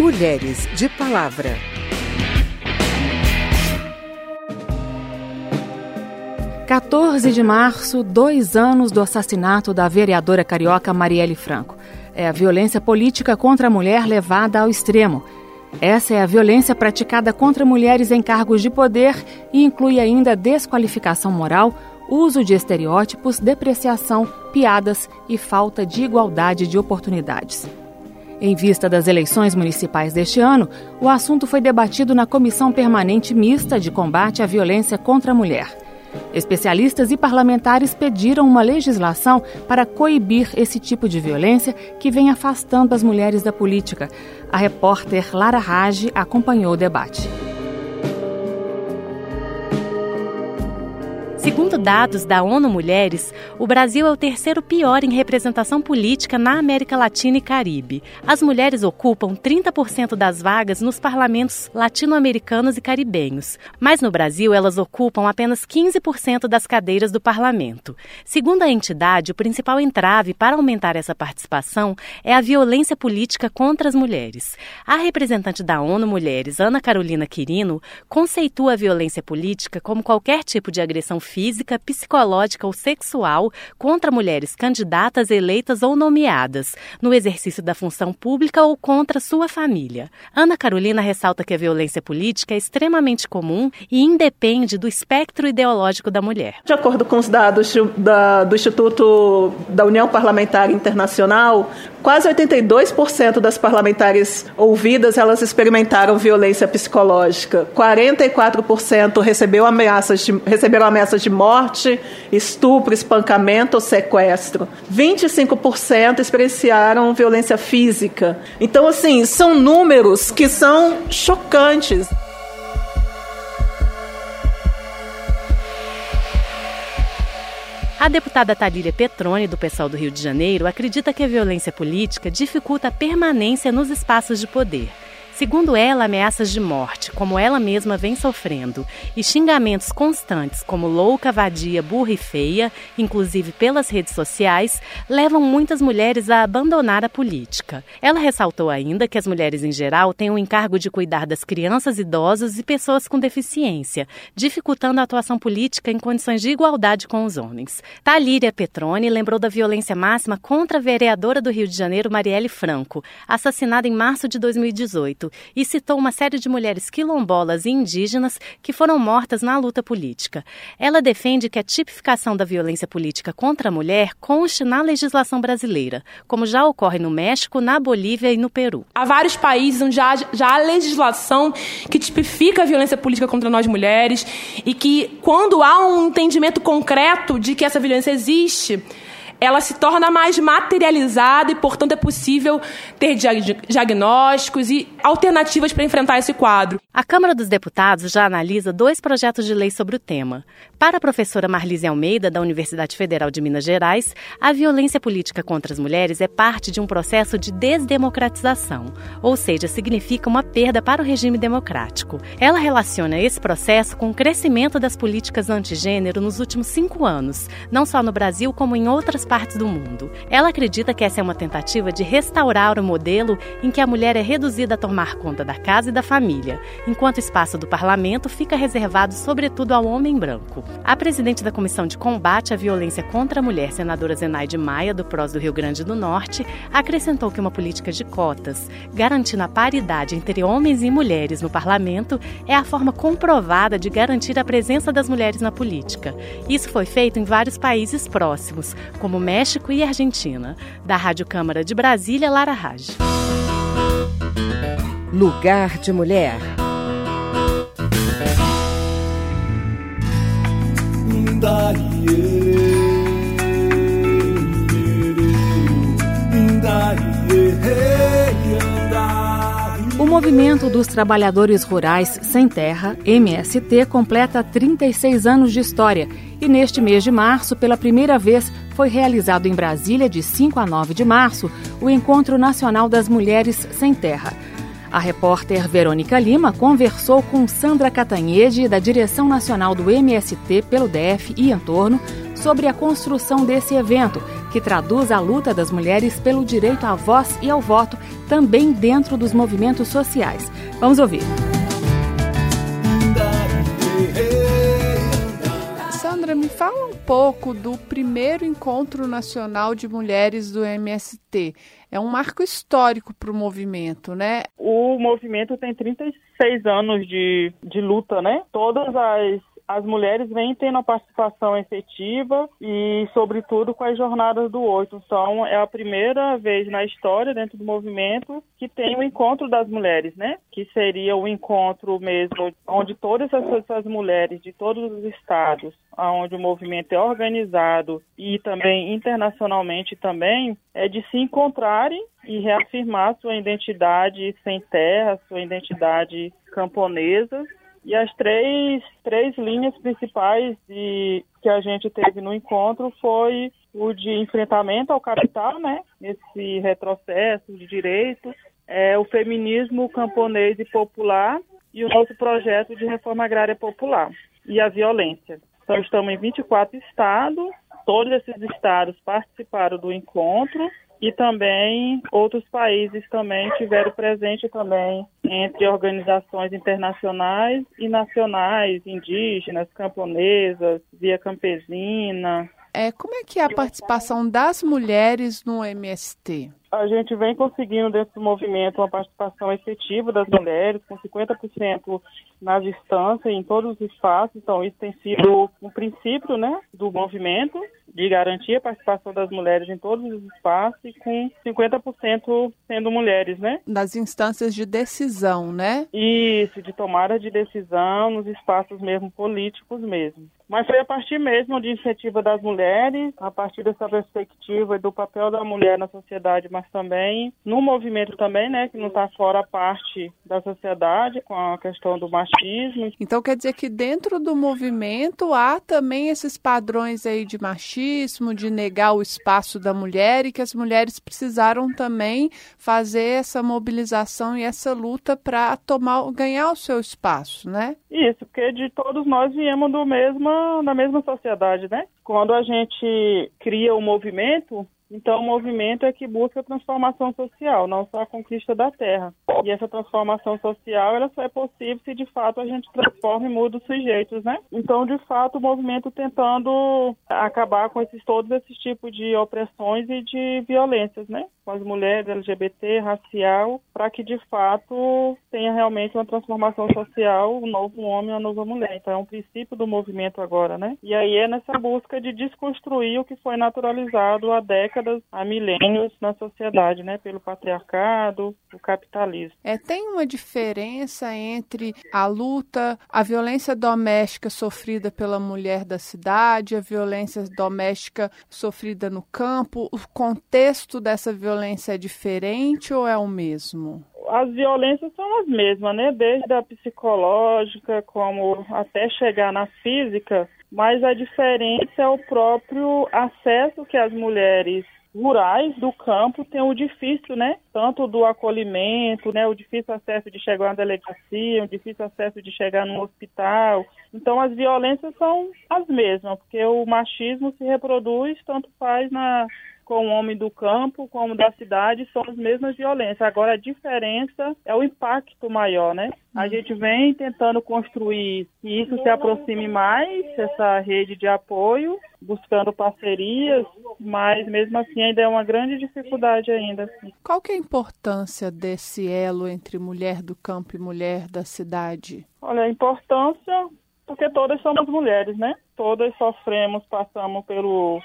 Mulheres de Palavra. Quatorze de março, dois anos do assassinato da vereadora carioca Marielle Franco. É a violência política contra a mulher levada ao extremo. Essa é a violência praticada contra mulheres em cargos de poder e inclui ainda desqualificação moral, uso de estereótipos, depreciação, piadas e falta de igualdade de oportunidades. Em vista das eleições municipais deste ano, o assunto foi debatido na Comissão Permanente Mista de Combate à Violência contra a Mulher. Especialistas e parlamentares pediram uma legislação para coibir esse tipo de violência que vem afastando as mulheres da política. A repórter Lara Rage acompanhou o debate. Segundo dados da ONU Mulheres, o Brasil é o terceiro pior em representação política na América Latina e Caribe. As mulheres ocupam 30% das vagas nos parlamentos latino-americanos e caribenhos, mas no Brasil elas ocupam apenas 15% das cadeiras do parlamento. Segundo a entidade, o principal entrave para aumentar essa participação é a violência política contra as mulheres. A representante da ONU Mulheres, Ana Carolina Quirino, conceitua a violência política como qualquer tipo de agressão física, psicológica ou sexual contra mulheres candidatas, eleitas ou nomeadas, no exercício da função pública ou contra sua família. Ana Carolina ressalta que a violência política é extremamente comum e independe do espectro ideológico da mulher. De acordo com os dados da, do Instituto da União Parlamentar Internacional, quase 82% das parlamentares ouvidas elas experimentaram violência psicológica. 44% recebeu ameaças de, receberam ameaças de morte, estupro, espancamento ou sequestro. 25% experienciaram violência física. Então, assim, são números que são chocantes. A deputada Talíria Petrone, do pessoal do Rio de Janeiro, acredita que a violência política dificulta a permanência nos espaços de poder. Segundo ela, ameaças de morte, como ela mesma vem sofrendo, e xingamentos constantes, como louca, vadia, burra e feia, inclusive pelas redes sociais, levam muitas mulheres a abandonar a política. Ela ressaltou ainda que as mulheres em geral têm o encargo de cuidar das crianças, idosos e pessoas com deficiência, dificultando a atuação política em condições de igualdade com os homens. Talíria Petrone lembrou da violência máxima contra a vereadora do Rio de Janeiro, Marielle Franco, assassinada em março de 2018 e citou uma série de mulheres quilombolas e indígenas que foram mortas na luta política. Ela defende que a tipificação da violência política contra a mulher conste na legislação brasileira, como já ocorre no México, na Bolívia e no Peru. Há vários países onde já, há legislação que tipifica a violência política contra nós mulheres e que, quando há um entendimento concreto de que essa violência existe, ela se torna mais materializada e, portanto, é possível ter diagnósticos e alternativas para enfrentar esse quadro. A Câmara dos Deputados já analisa dois projetos de lei sobre o tema. Para a professora Marlise Almeida, da Universidade Federal de Minas Gerais, a violência política contra as mulheres é parte de um processo de desdemocratização, ou seja, significa uma perda para o regime democrático. Ela relaciona esse processo com o crescimento das políticas antigênero nos últimos cinco anos, não só no Brasil, como em outras partes do mundo. Ela acredita que essa é uma tentativa de restaurar o modelo em que a mulher é reduzida a tomar conta da casa e da família, enquanto o espaço do parlamento fica reservado sobretudo ao homem branco. A presidente da Comissão de Combate à Violência contra a Mulher, senadora Zenaide Maia, do PROS do Rio Grande do Norte, acrescentou que uma política de cotas, garantindo a paridade entre homens e mulheres no parlamento, é a forma comprovada de garantir a presença das mulheres na política. Isso foi feito em vários países próximos, como México e Argentina. Da Rádio Câmara de Brasília, Lara Raj. Lugar de Mulher. O Movimento dos Trabalhadores Rurais Sem Terra, MST, completa 36 anos de história e neste mês de março, pela primeira vez, foi realizado em Brasília, de 5 a 9 de março, o Encontro Nacional das Mulheres Sem Terra. A repórter Verônica Lima conversou com Sandra Catanhede, da Direção Nacional do MST pelo DF e entorno, sobre a construção desse evento, que traduz a luta das mulheres pelo direito à voz e ao voto, também dentro dos movimentos sociais. Vamos ouvir. Sandra, me fala um pouco do primeiro encontro nacional de mulheres do MST. É um marco histórico para o movimento, né? O movimento tem 36 anos de, de luta, né? Todas as as mulheres vêm tendo a participação efetiva e, sobretudo, com as jornadas do 8. Então, é a primeira vez na história, dentro do movimento, que tem o encontro das mulheres, né? Que seria o encontro mesmo onde todas essas mulheres de todos os estados, onde o movimento é organizado e também internacionalmente também, é de se encontrarem e reafirmar sua identidade sem terra, sua identidade camponesa e as três, três linhas principais de, que a gente teve no encontro foi o de enfrentamento ao capital, né? Esse retrocesso de direitos, é, o feminismo camponês e popular e o nosso projeto de reforma agrária popular e a violência. Então, estamos em 24 estados, todos esses estados participaram do encontro e também outros países também tiveram presente também entre organizações internacionais e nacionais, indígenas, camponesas, via campesina. É, como é que é a participação das mulheres no MST? A gente vem conseguindo do movimento uma participação efetiva das mulheres, com 50% nas instâncias, em todos os espaços. Então, isso tem sido um princípio né, do movimento de garantir a participação das mulheres em todos os espaços e com 50% sendo mulheres, né? Nas instâncias de decisão, né? Isso, de tomada de decisão nos espaços mesmo políticos mesmo. Mas foi a partir mesmo de iniciativa das mulheres, a partir dessa perspectiva do papel da mulher na sociedade, mas também no movimento também, né, que não está fora parte da sociedade com a questão do machismo. Então quer dizer que dentro do movimento há também esses padrões aí de machismo de negar o espaço da mulher e que as mulheres precisaram também fazer essa mobilização e essa luta para tomar, ganhar o seu espaço, né? Isso, porque de todos nós viemos do mesma, da mesma sociedade, né? Quando a gente cria o movimento, então, o movimento é que busca a transformação social, não só a conquista da terra. E essa transformação social, ela só é possível se de fato a gente transforma e muda os sujeitos, né? Então, de fato, o movimento tentando acabar com esses, todos esses tipos de opressões e de violências, né? Com as mulheres, LGBT, racial, para que de fato tenha realmente uma transformação social, um novo homem, uma nova mulher. Então, é um princípio do movimento agora, né? E aí é nessa busca de desconstruir o que foi naturalizado há décadas décadas, há milênios na sociedade, né, pelo patriarcado, o capitalismo. É, tem uma diferença entre a luta, a violência doméstica sofrida pela mulher da cidade, a violência doméstica sofrida no campo, o contexto dessa violência é diferente ou é o mesmo? as violências são as mesmas, né? Desde a psicológica, como até chegar na física, mas a diferença é o próprio acesso que as mulheres rurais do campo têm o difícil, né? Tanto do acolhimento, né? O difícil acesso de chegar na delegacia, o difícil acesso de chegar no hospital. Então as violências são as mesmas, porque o machismo se reproduz tanto faz na com o homem do campo como da cidade são as mesmas violências. Agora a diferença é o impacto maior, né? A uhum. gente vem tentando construir que isso se aproxime mais, essa rede de apoio, buscando parcerias, mas mesmo assim ainda é uma grande dificuldade ainda. Qual que é a importância desse elo entre mulher do campo e mulher da cidade? Olha, a importância porque todas somos mulheres, né? Todas sofremos, passamos pelo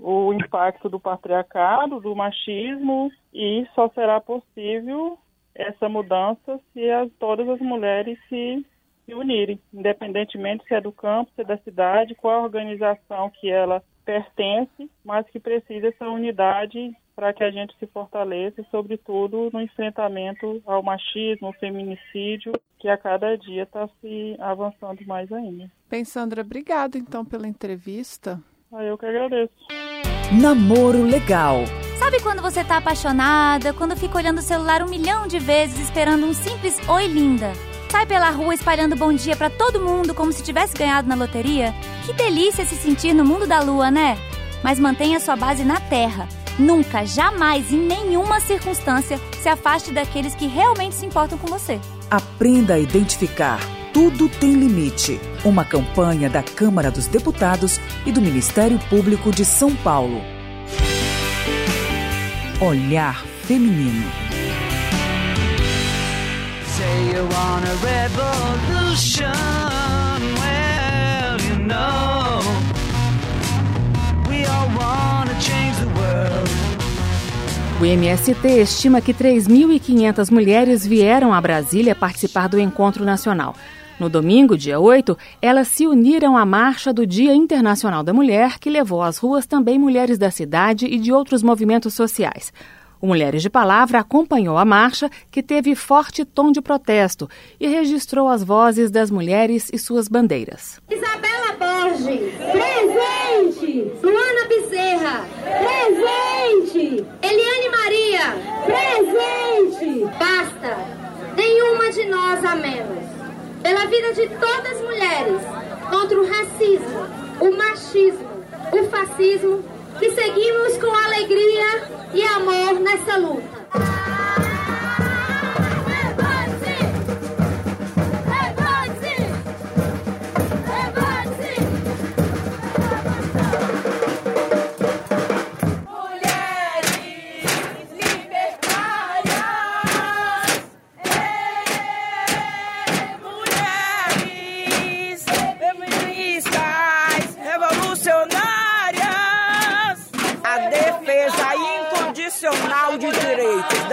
o impacto do patriarcado, do machismo, e só será possível essa mudança se as, todas as mulheres se, se unirem, independentemente se é do campo, se é da cidade, qual a organização que ela pertence, mas que precisa essa unidade para que a gente se fortaleça, sobretudo no enfrentamento ao machismo, ao feminicídio, que a cada dia está se avançando mais ainda. Bem, Sandra, obrigada então pela entrevista. Ah, eu que agradeço. Namoro legal. Sabe quando você tá apaixonada, quando fica olhando o celular um milhão de vezes esperando um simples oi linda? Sai pela rua espalhando bom dia para todo mundo como se tivesse ganhado na loteria? Que delícia se sentir no mundo da lua, né? Mas mantenha sua base na terra Nunca, jamais, em nenhuma circunstância, se afaste daqueles que realmente se importam com você. Aprenda a identificar. Tudo tem limite. Uma campanha da Câmara dos Deputados e do Ministério Público de São Paulo. Olhar Feminino. Say you want a revolution. Well, you know, we all want to change the world. O MST estima que 3.500 mulheres vieram a Brasília participar do encontro nacional. No domingo, dia 8, elas se uniram à marcha do Dia Internacional da Mulher, que levou às ruas também mulheres da cidade e de outros movimentos sociais. O Mulheres de Palavra acompanhou a marcha, que teve forte tom de protesto, e registrou as vozes das mulheres e suas bandeiras. Isabela Borges, presente! Luana Bezerra, presente! Eliane Maria, presente! Basta! Nenhuma de nós a menos pela vida de todas as mulheres, contra o racismo, o machismo, o fascismo, que seguimos com alegria e amor nessa luta.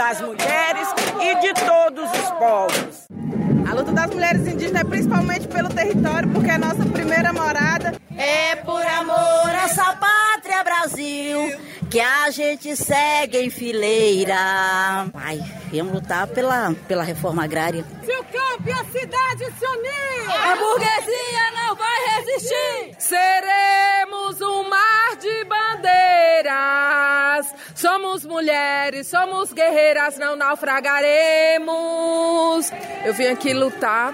Das mulheres e de todos os povos. A luta das mulheres indígenas é principalmente pelo território, porque é a nossa primeira morada. É por amor a essa pátria Brasil que a gente segue em fileira. Ai, viemos lutar pela, pela reforma agrária. Se o campo e a cidade se unir, a burguesia não vai resistir. Seremos um mar de bandeiras. Somos mulheres, somos guerreiras, não naufragaremos. Eu vim aqui lutar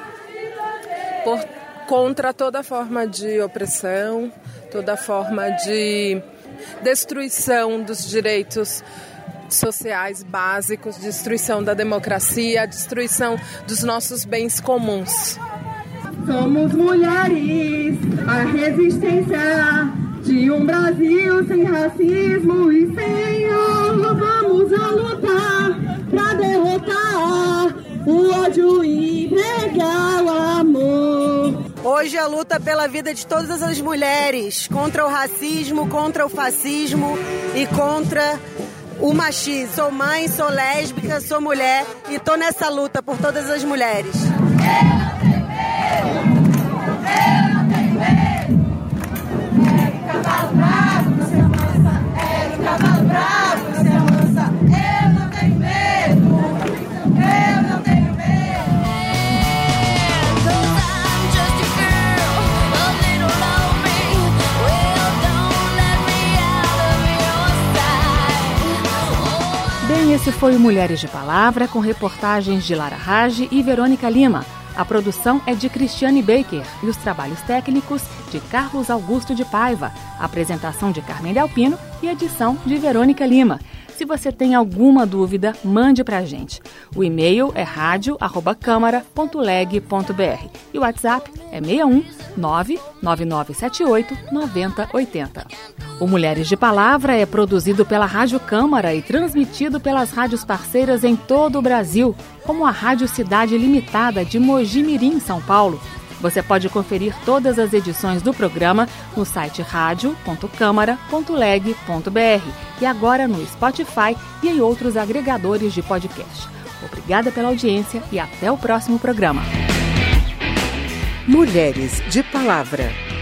por, contra toda forma de opressão, toda forma de destruição dos direitos sociais básicos, destruição da democracia, destruição dos nossos bens comuns. Somos mulheres, a resistência de um Brasil sem racismo e sem ouro. Vamos a lutar para derrotar o ódio e pregar o amor. Hoje a luta pela vida de todas as mulheres, contra o racismo, contra o fascismo e contra o machismo. Sou mãe, sou lésbica, sou mulher e tô nessa luta por todas as mulheres. Mulheres de Palavra, com reportagens de Lara Rage e Verônica Lima. A produção é de Cristiane Baker e os trabalhos técnicos de Carlos Augusto de Paiva, apresentação de Carmen Delpino e edição de Verônica Lima. Se você tem alguma dúvida, mande para a gente. O e-mail é radio@câmara.leg.br e o WhatsApp é 61 99978 9080. O Mulheres de Palavra é produzido pela Rádio Câmara e transmitido pelas rádios parceiras em todo o Brasil, como a Rádio Cidade Limitada de Mojimirim, São Paulo você pode conferir todas as edições do programa no site radio.câmara.leg.br e agora no Spotify e em outros agregadores de podcast. Obrigada pela audiência e até o próximo programa. Mulheres de Palavra.